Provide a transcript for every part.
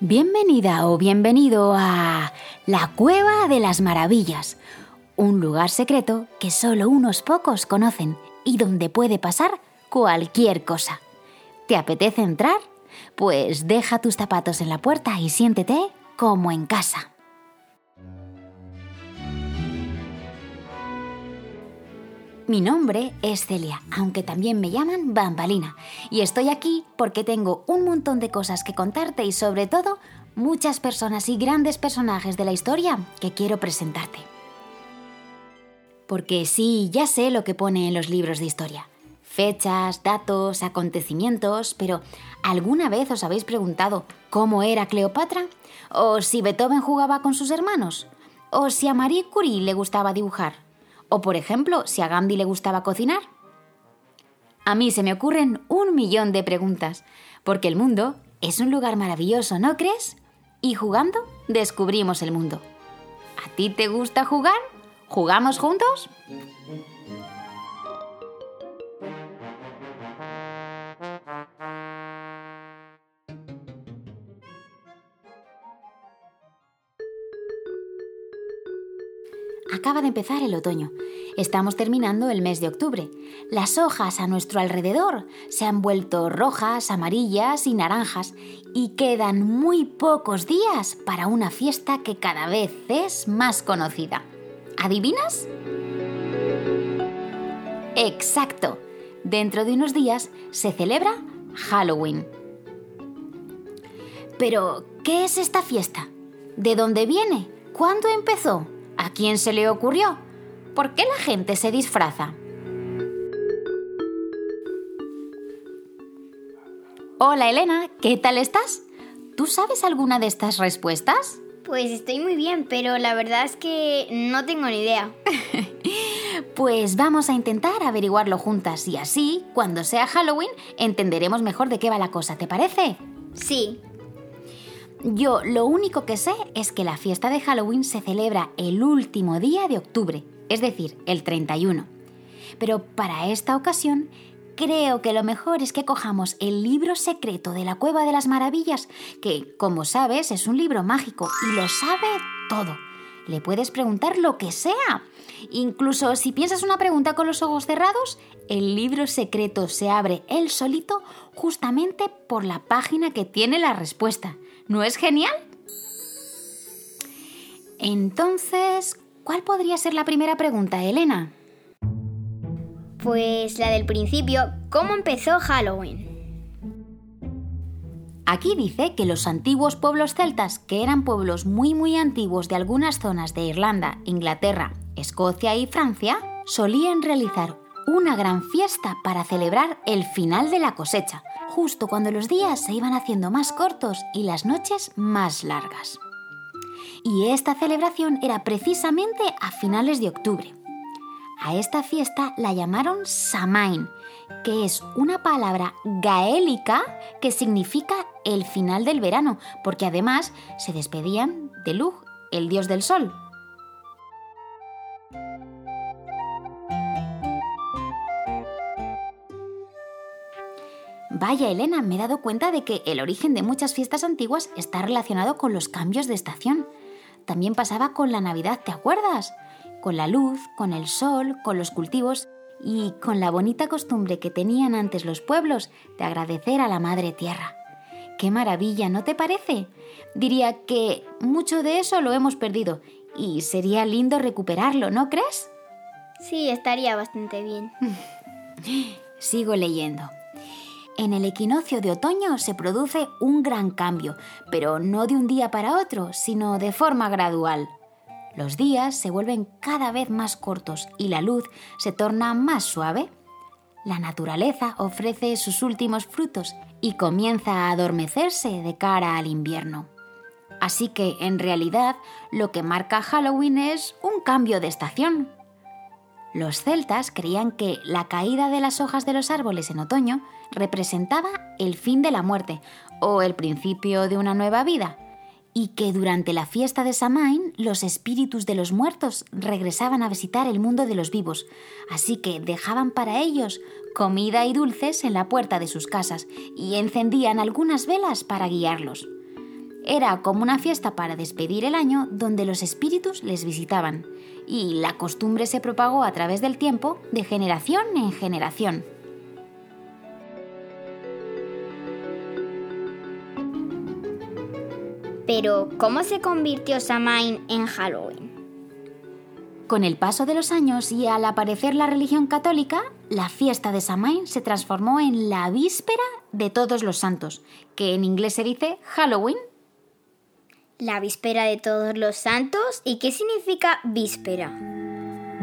Bienvenida o bienvenido a la Cueva de las Maravillas, un lugar secreto que solo unos pocos conocen y donde puede pasar cualquier cosa. ¿Te apetece entrar? Pues deja tus zapatos en la puerta y siéntete como en casa. Mi nombre es Celia, aunque también me llaman Bambalina, y estoy aquí porque tengo un montón de cosas que contarte y sobre todo muchas personas y grandes personajes de la historia que quiero presentarte. Porque sí, ya sé lo que pone en los libros de historia. Fechas, datos, acontecimientos, pero ¿alguna vez os habéis preguntado cómo era Cleopatra? ¿O si Beethoven jugaba con sus hermanos? ¿O si a Marie Curie le gustaba dibujar? O por ejemplo, si a Gandhi le gustaba cocinar. A mí se me ocurren un millón de preguntas, porque el mundo es un lugar maravilloso, ¿no crees? Y jugando descubrimos el mundo. ¿A ti te gusta jugar? ¿Jugamos juntos? Acaba de empezar el otoño. Estamos terminando el mes de octubre. Las hojas a nuestro alrededor se han vuelto rojas, amarillas y naranjas y quedan muy pocos días para una fiesta que cada vez es más conocida. ¿Adivinas? Exacto. Dentro de unos días se celebra Halloween. Pero, ¿qué es esta fiesta? ¿De dónde viene? ¿Cuándo empezó? ¿A quién se le ocurrió? ¿Por qué la gente se disfraza? Hola Elena, ¿qué tal estás? ¿Tú sabes alguna de estas respuestas? Pues estoy muy bien, pero la verdad es que no tengo ni idea. pues vamos a intentar averiguarlo juntas y así, cuando sea Halloween, entenderemos mejor de qué va la cosa, ¿te parece? Sí. Yo lo único que sé es que la fiesta de Halloween se celebra el último día de octubre, es decir, el 31. Pero para esta ocasión creo que lo mejor es que cojamos el libro secreto de la Cueva de las Maravillas, que, como sabes, es un libro mágico y lo sabe todo. Le puedes preguntar lo que sea. Incluso si piensas una pregunta con los ojos cerrados, el libro secreto se abre él solito justamente por la página que tiene la respuesta. ¿No es genial? Entonces, ¿cuál podría ser la primera pregunta, Elena? Pues la del principio, ¿cómo empezó Halloween? Aquí dice que los antiguos pueblos celtas, que eran pueblos muy muy antiguos de algunas zonas de Irlanda, Inglaterra, Escocia y Francia, solían realizar una gran fiesta para celebrar el final de la cosecha, justo cuando los días se iban haciendo más cortos y las noches más largas. Y esta celebración era precisamente a finales de octubre. A esta fiesta la llamaron Samain, que es una palabra gaélica que significa el final del verano, porque además se despedían de Lug, el dios del sol. Vaya, Elena, me he dado cuenta de que el origen de muchas fiestas antiguas está relacionado con los cambios de estación. También pasaba con la Navidad, ¿te acuerdas? Con la luz, con el sol, con los cultivos y con la bonita costumbre que tenían antes los pueblos de agradecer a la Madre Tierra. ¡Qué maravilla, ¿no te parece? Diría que mucho de eso lo hemos perdido y sería lindo recuperarlo, ¿no crees? Sí, estaría bastante bien. Sigo leyendo. En el equinoccio de otoño se produce un gran cambio, pero no de un día para otro, sino de forma gradual. Los días se vuelven cada vez más cortos y la luz se torna más suave. La naturaleza ofrece sus últimos frutos y comienza a adormecerse de cara al invierno. Así que, en realidad, lo que marca Halloween es un cambio de estación. Los celtas creían que la caída de las hojas de los árboles en otoño representaba el fin de la muerte o el principio de una nueva vida. y que durante la fiesta de Samain los espíritus de los muertos regresaban a visitar el mundo de los vivos, así que dejaban para ellos comida y dulces en la puerta de sus casas y encendían algunas velas para guiarlos. Era como una fiesta para despedir el año donde los espíritus les visitaban, y la costumbre se propagó a través del tiempo de generación en generación. Pero, ¿cómo se convirtió Samhain en Halloween? Con el paso de los años y al aparecer la religión católica, la fiesta de Samhain se transformó en la víspera de todos los santos, que en inglés se dice Halloween. La víspera de todos los santos, ¿y qué significa víspera?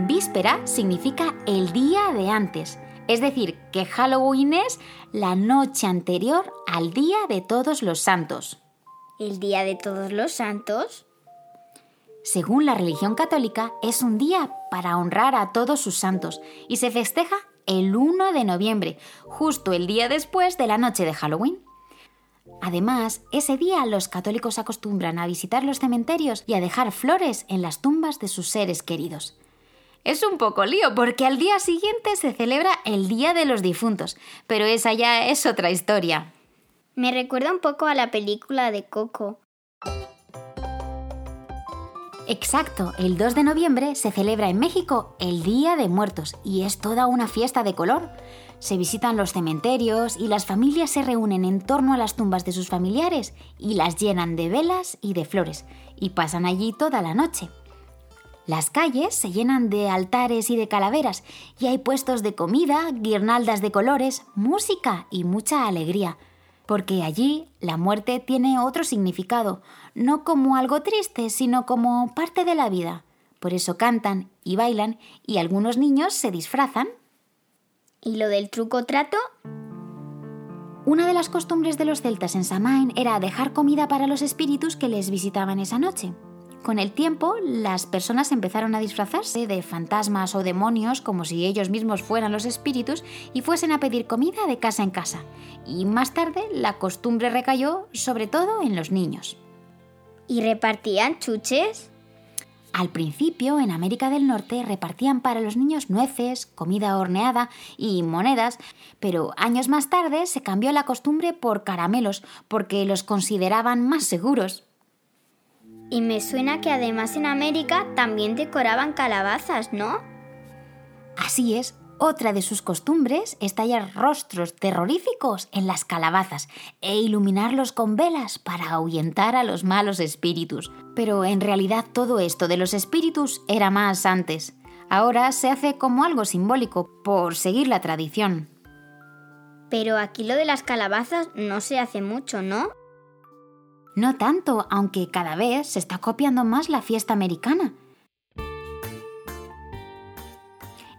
Víspera significa el día de antes, es decir, que Halloween es la noche anterior al día de todos los santos. ¿El día de todos los santos? Según la religión católica, es un día para honrar a todos sus santos y se festeja el 1 de noviembre, justo el día después de la noche de Halloween. Además, ese día los católicos acostumbran a visitar los cementerios y a dejar flores en las tumbas de sus seres queridos. Es un poco lío porque al día siguiente se celebra el Día de los Difuntos, pero esa ya es otra historia. Me recuerda un poco a la película de Coco. Exacto, el 2 de noviembre se celebra en México el Día de Muertos y es toda una fiesta de color. Se visitan los cementerios y las familias se reúnen en torno a las tumbas de sus familiares y las llenan de velas y de flores y pasan allí toda la noche. Las calles se llenan de altares y de calaveras y hay puestos de comida, guirnaldas de colores, música y mucha alegría porque allí la muerte tiene otro significado, no como algo triste, sino como parte de la vida. Por eso cantan y bailan y algunos niños se disfrazan. ¿Y lo del truco trato? Una de las costumbres de los celtas en Samain era dejar comida para los espíritus que les visitaban esa noche. Con el tiempo, las personas empezaron a disfrazarse de fantasmas o demonios como si ellos mismos fueran los espíritus y fuesen a pedir comida de casa en casa. Y más tarde la costumbre recayó sobre todo en los niños. ¿Y repartían chuches? Al principio, en América del Norte, repartían para los niños nueces, comida horneada y monedas, pero años más tarde se cambió la costumbre por caramelos, porque los consideraban más seguros. Y me suena que además en América también decoraban calabazas, ¿no? Así es, otra de sus costumbres es tallar rostros terroríficos en las calabazas e iluminarlos con velas para ahuyentar a los malos espíritus. Pero en realidad todo esto de los espíritus era más antes. Ahora se hace como algo simbólico, por seguir la tradición. Pero aquí lo de las calabazas no se hace mucho, ¿no? No tanto, aunque cada vez se está copiando más la fiesta americana.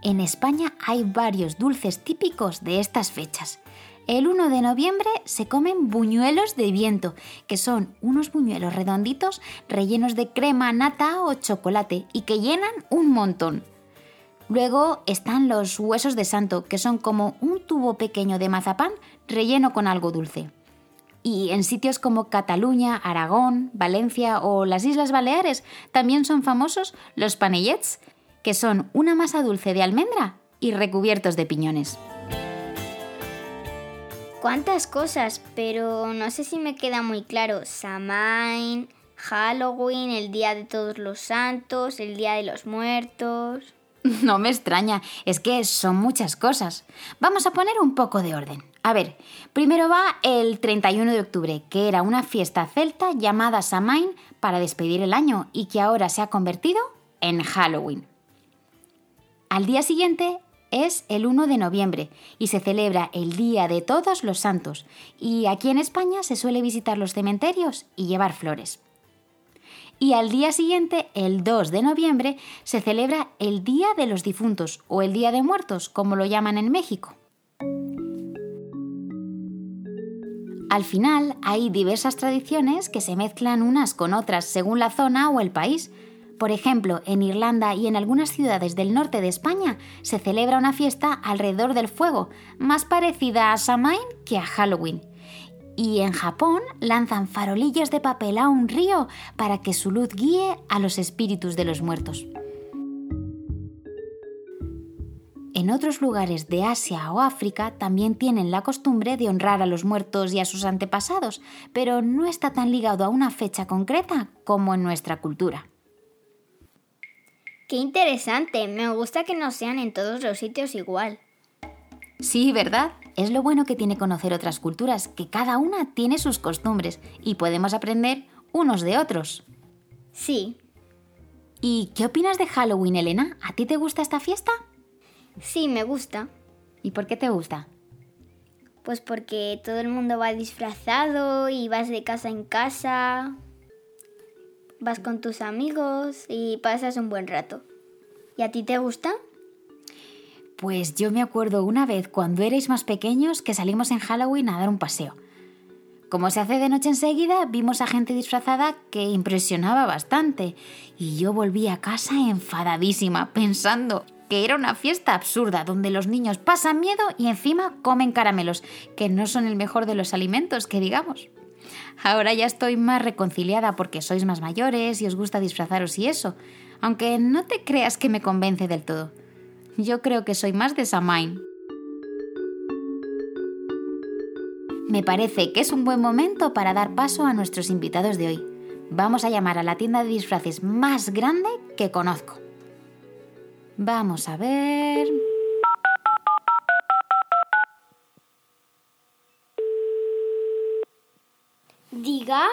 En España hay varios dulces típicos de estas fechas. El 1 de noviembre se comen buñuelos de viento, que son unos buñuelos redonditos rellenos de crema, nata o chocolate y que llenan un montón. Luego están los huesos de santo, que son como un tubo pequeño de mazapán relleno con algo dulce. Y en sitios como Cataluña, Aragón, Valencia o las Islas Baleares también son famosos los panellets, que son una masa dulce de almendra y recubiertos de piñones. ¿Cuántas cosas? Pero no sé si me queda muy claro. Samain, Halloween, el Día de Todos los Santos, el Día de los Muertos. No me extraña, es que son muchas cosas. Vamos a poner un poco de orden. A ver, primero va el 31 de octubre, que era una fiesta celta llamada Samain para despedir el año y que ahora se ha convertido en Halloween. Al día siguiente es el 1 de noviembre y se celebra el Día de Todos los Santos y aquí en España se suele visitar los cementerios y llevar flores. Y al día siguiente, el 2 de noviembre, se celebra el Día de los Difuntos o el Día de Muertos, como lo llaman en México. Al final hay diversas tradiciones que se mezclan unas con otras según la zona o el país. Por ejemplo, en Irlanda y en algunas ciudades del norte de España se celebra una fiesta alrededor del fuego, más parecida a Samhain que a Halloween. Y en Japón lanzan farolillos de papel a un río para que su luz guíe a los espíritus de los muertos. En otros lugares de Asia o África también tienen la costumbre de honrar a los muertos y a sus antepasados, pero no está tan ligado a una fecha concreta como en nuestra cultura. Qué interesante, me gusta que no sean en todos los sitios igual. Sí, ¿verdad? Es lo bueno que tiene conocer otras culturas, que cada una tiene sus costumbres y podemos aprender unos de otros. Sí. ¿Y qué opinas de Halloween, Elena? ¿A ti te gusta esta fiesta? Sí, me gusta. ¿Y por qué te gusta? Pues porque todo el mundo va disfrazado y vas de casa en casa, vas con tus amigos y pasas un buen rato. ¿Y a ti te gusta? Pues yo me acuerdo una vez cuando erais más pequeños que salimos en Halloween a dar un paseo. Como se hace de noche enseguida, vimos a gente disfrazada que impresionaba bastante y yo volví a casa enfadadísima pensando que era una fiesta absurda donde los niños pasan miedo y encima comen caramelos, que no son el mejor de los alimentos, que digamos. Ahora ya estoy más reconciliada porque sois más mayores y os gusta disfrazaros y eso, aunque no te creas que me convence del todo. Yo creo que soy más de Samain. Me parece que es un buen momento para dar paso a nuestros invitados de hoy. Vamos a llamar a la tienda de disfraces más grande que conozco. Vamos a ver. Diga.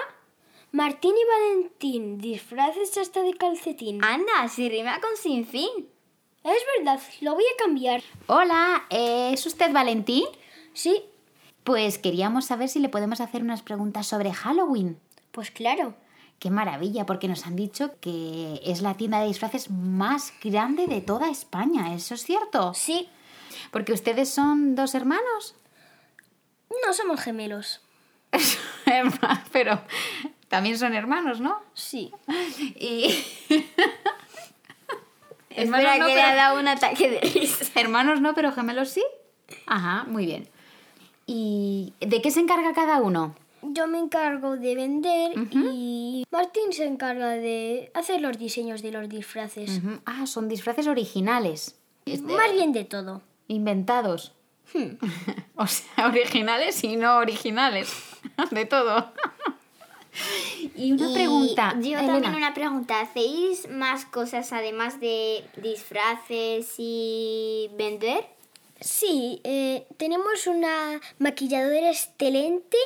Martín y Valentín, disfraces hasta de calcetín. Anda, si rima con sin fin. Es verdad, lo voy a cambiar. Hola, ¿es usted Valentín? Sí, Pues queríamos saber si le podemos hacer unas preguntas sobre Halloween. pues claro. Qué maravilla, porque nos han dicho que es la tienda de disfraces más grande de toda España. ¿Eso es cierto? Sí, Porque ustedes son dos hermanos. no somos gemelos. Pero también son hermanos, ¿no? Sí. Y... Espera no, que le pero- ha dado un ataque de risa. Hermanos no, pero gemelos sí. Ajá, muy bien. ¿Y de qué se encarga cada uno? Yo me encargo de vender y Martín se encarga de hacer los diseños de los disfraces. Ah, son disfraces originales. Este, Más bien de todo. Inventados. o sea, originales y no originales. De todo. y una Y pregunta. Yo Elena. también una pregunta. ¿Hacéis más cosas además de disfraces y vender? Sí, eh, tenemos una maquilladora excelente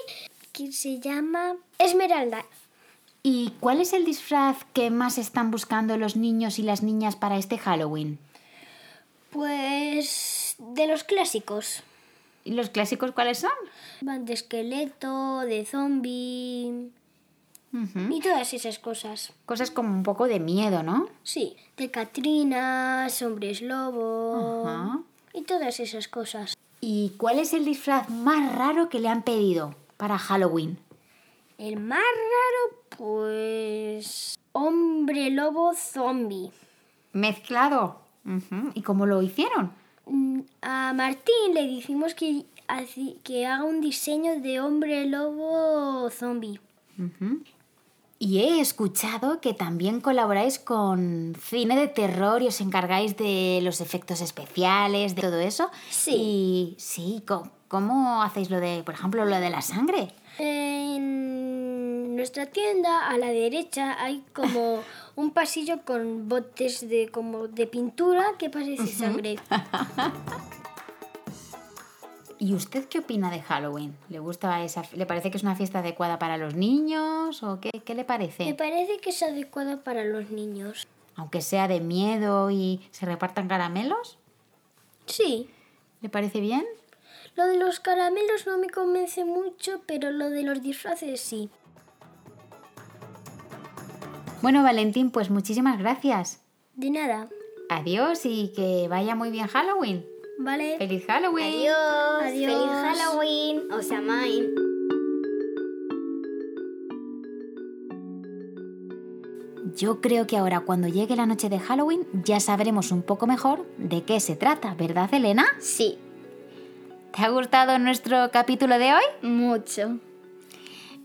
que se llama Esmeralda. ¿Y cuál es el disfraz que más están buscando los niños y las niñas para este Halloween? Pues de los clásicos. ¿Y los clásicos cuáles son? Van de esqueleto, de zombie y todas esas cosas. Cosas como un poco de miedo, ¿no? Sí, de Catrinas, hombres lobo y todas esas cosas. ¿Y cuál es el disfraz más raro que le han pedido para Halloween? El más raro, pues... Hombre lobo zombie. Mezclado. ¿Y cómo lo hicieron? A Martín le dijimos que, que haga un diseño de hombre lobo zombie. Y he escuchado que también colaboráis con cine de terror y os encargáis de los efectos especiales, de todo eso. Sí. Y sí, co- ¿cómo hacéis lo de, por ejemplo, lo de la sangre? En nuestra tienda, a la derecha, hay como un pasillo con botes de, como de pintura que parece sangre. ¿Y usted qué opina de Halloween? ¿Le gusta esa, le parece que es una fiesta adecuada para los niños o qué, qué le Me parece? parece que es adecuada para los niños. Aunque sea de miedo y se repartan caramelos, Sí. ¿le parece bien? Lo de los caramelos no me convence mucho, pero lo de los disfraces sí. Bueno, Valentín, pues muchísimas gracias. De nada. Adiós y que vaya muy bien Halloween. ¿Vale? ¡Feliz Halloween! Adiós. Adiós. Feliz Halloween. O sea, mine. Yo creo que ahora cuando llegue la noche de Halloween ya sabremos un poco mejor de qué se trata, ¿verdad, Elena? Sí, ¿Te ha gustado nuestro capítulo de hoy? mucho.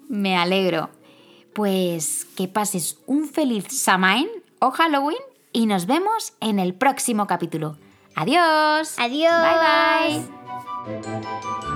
Me alegro. Pues que pases un feliz Samain o Halloween y nos vemos en el próximo capítulo. Adiós. Adiós. Bye bye.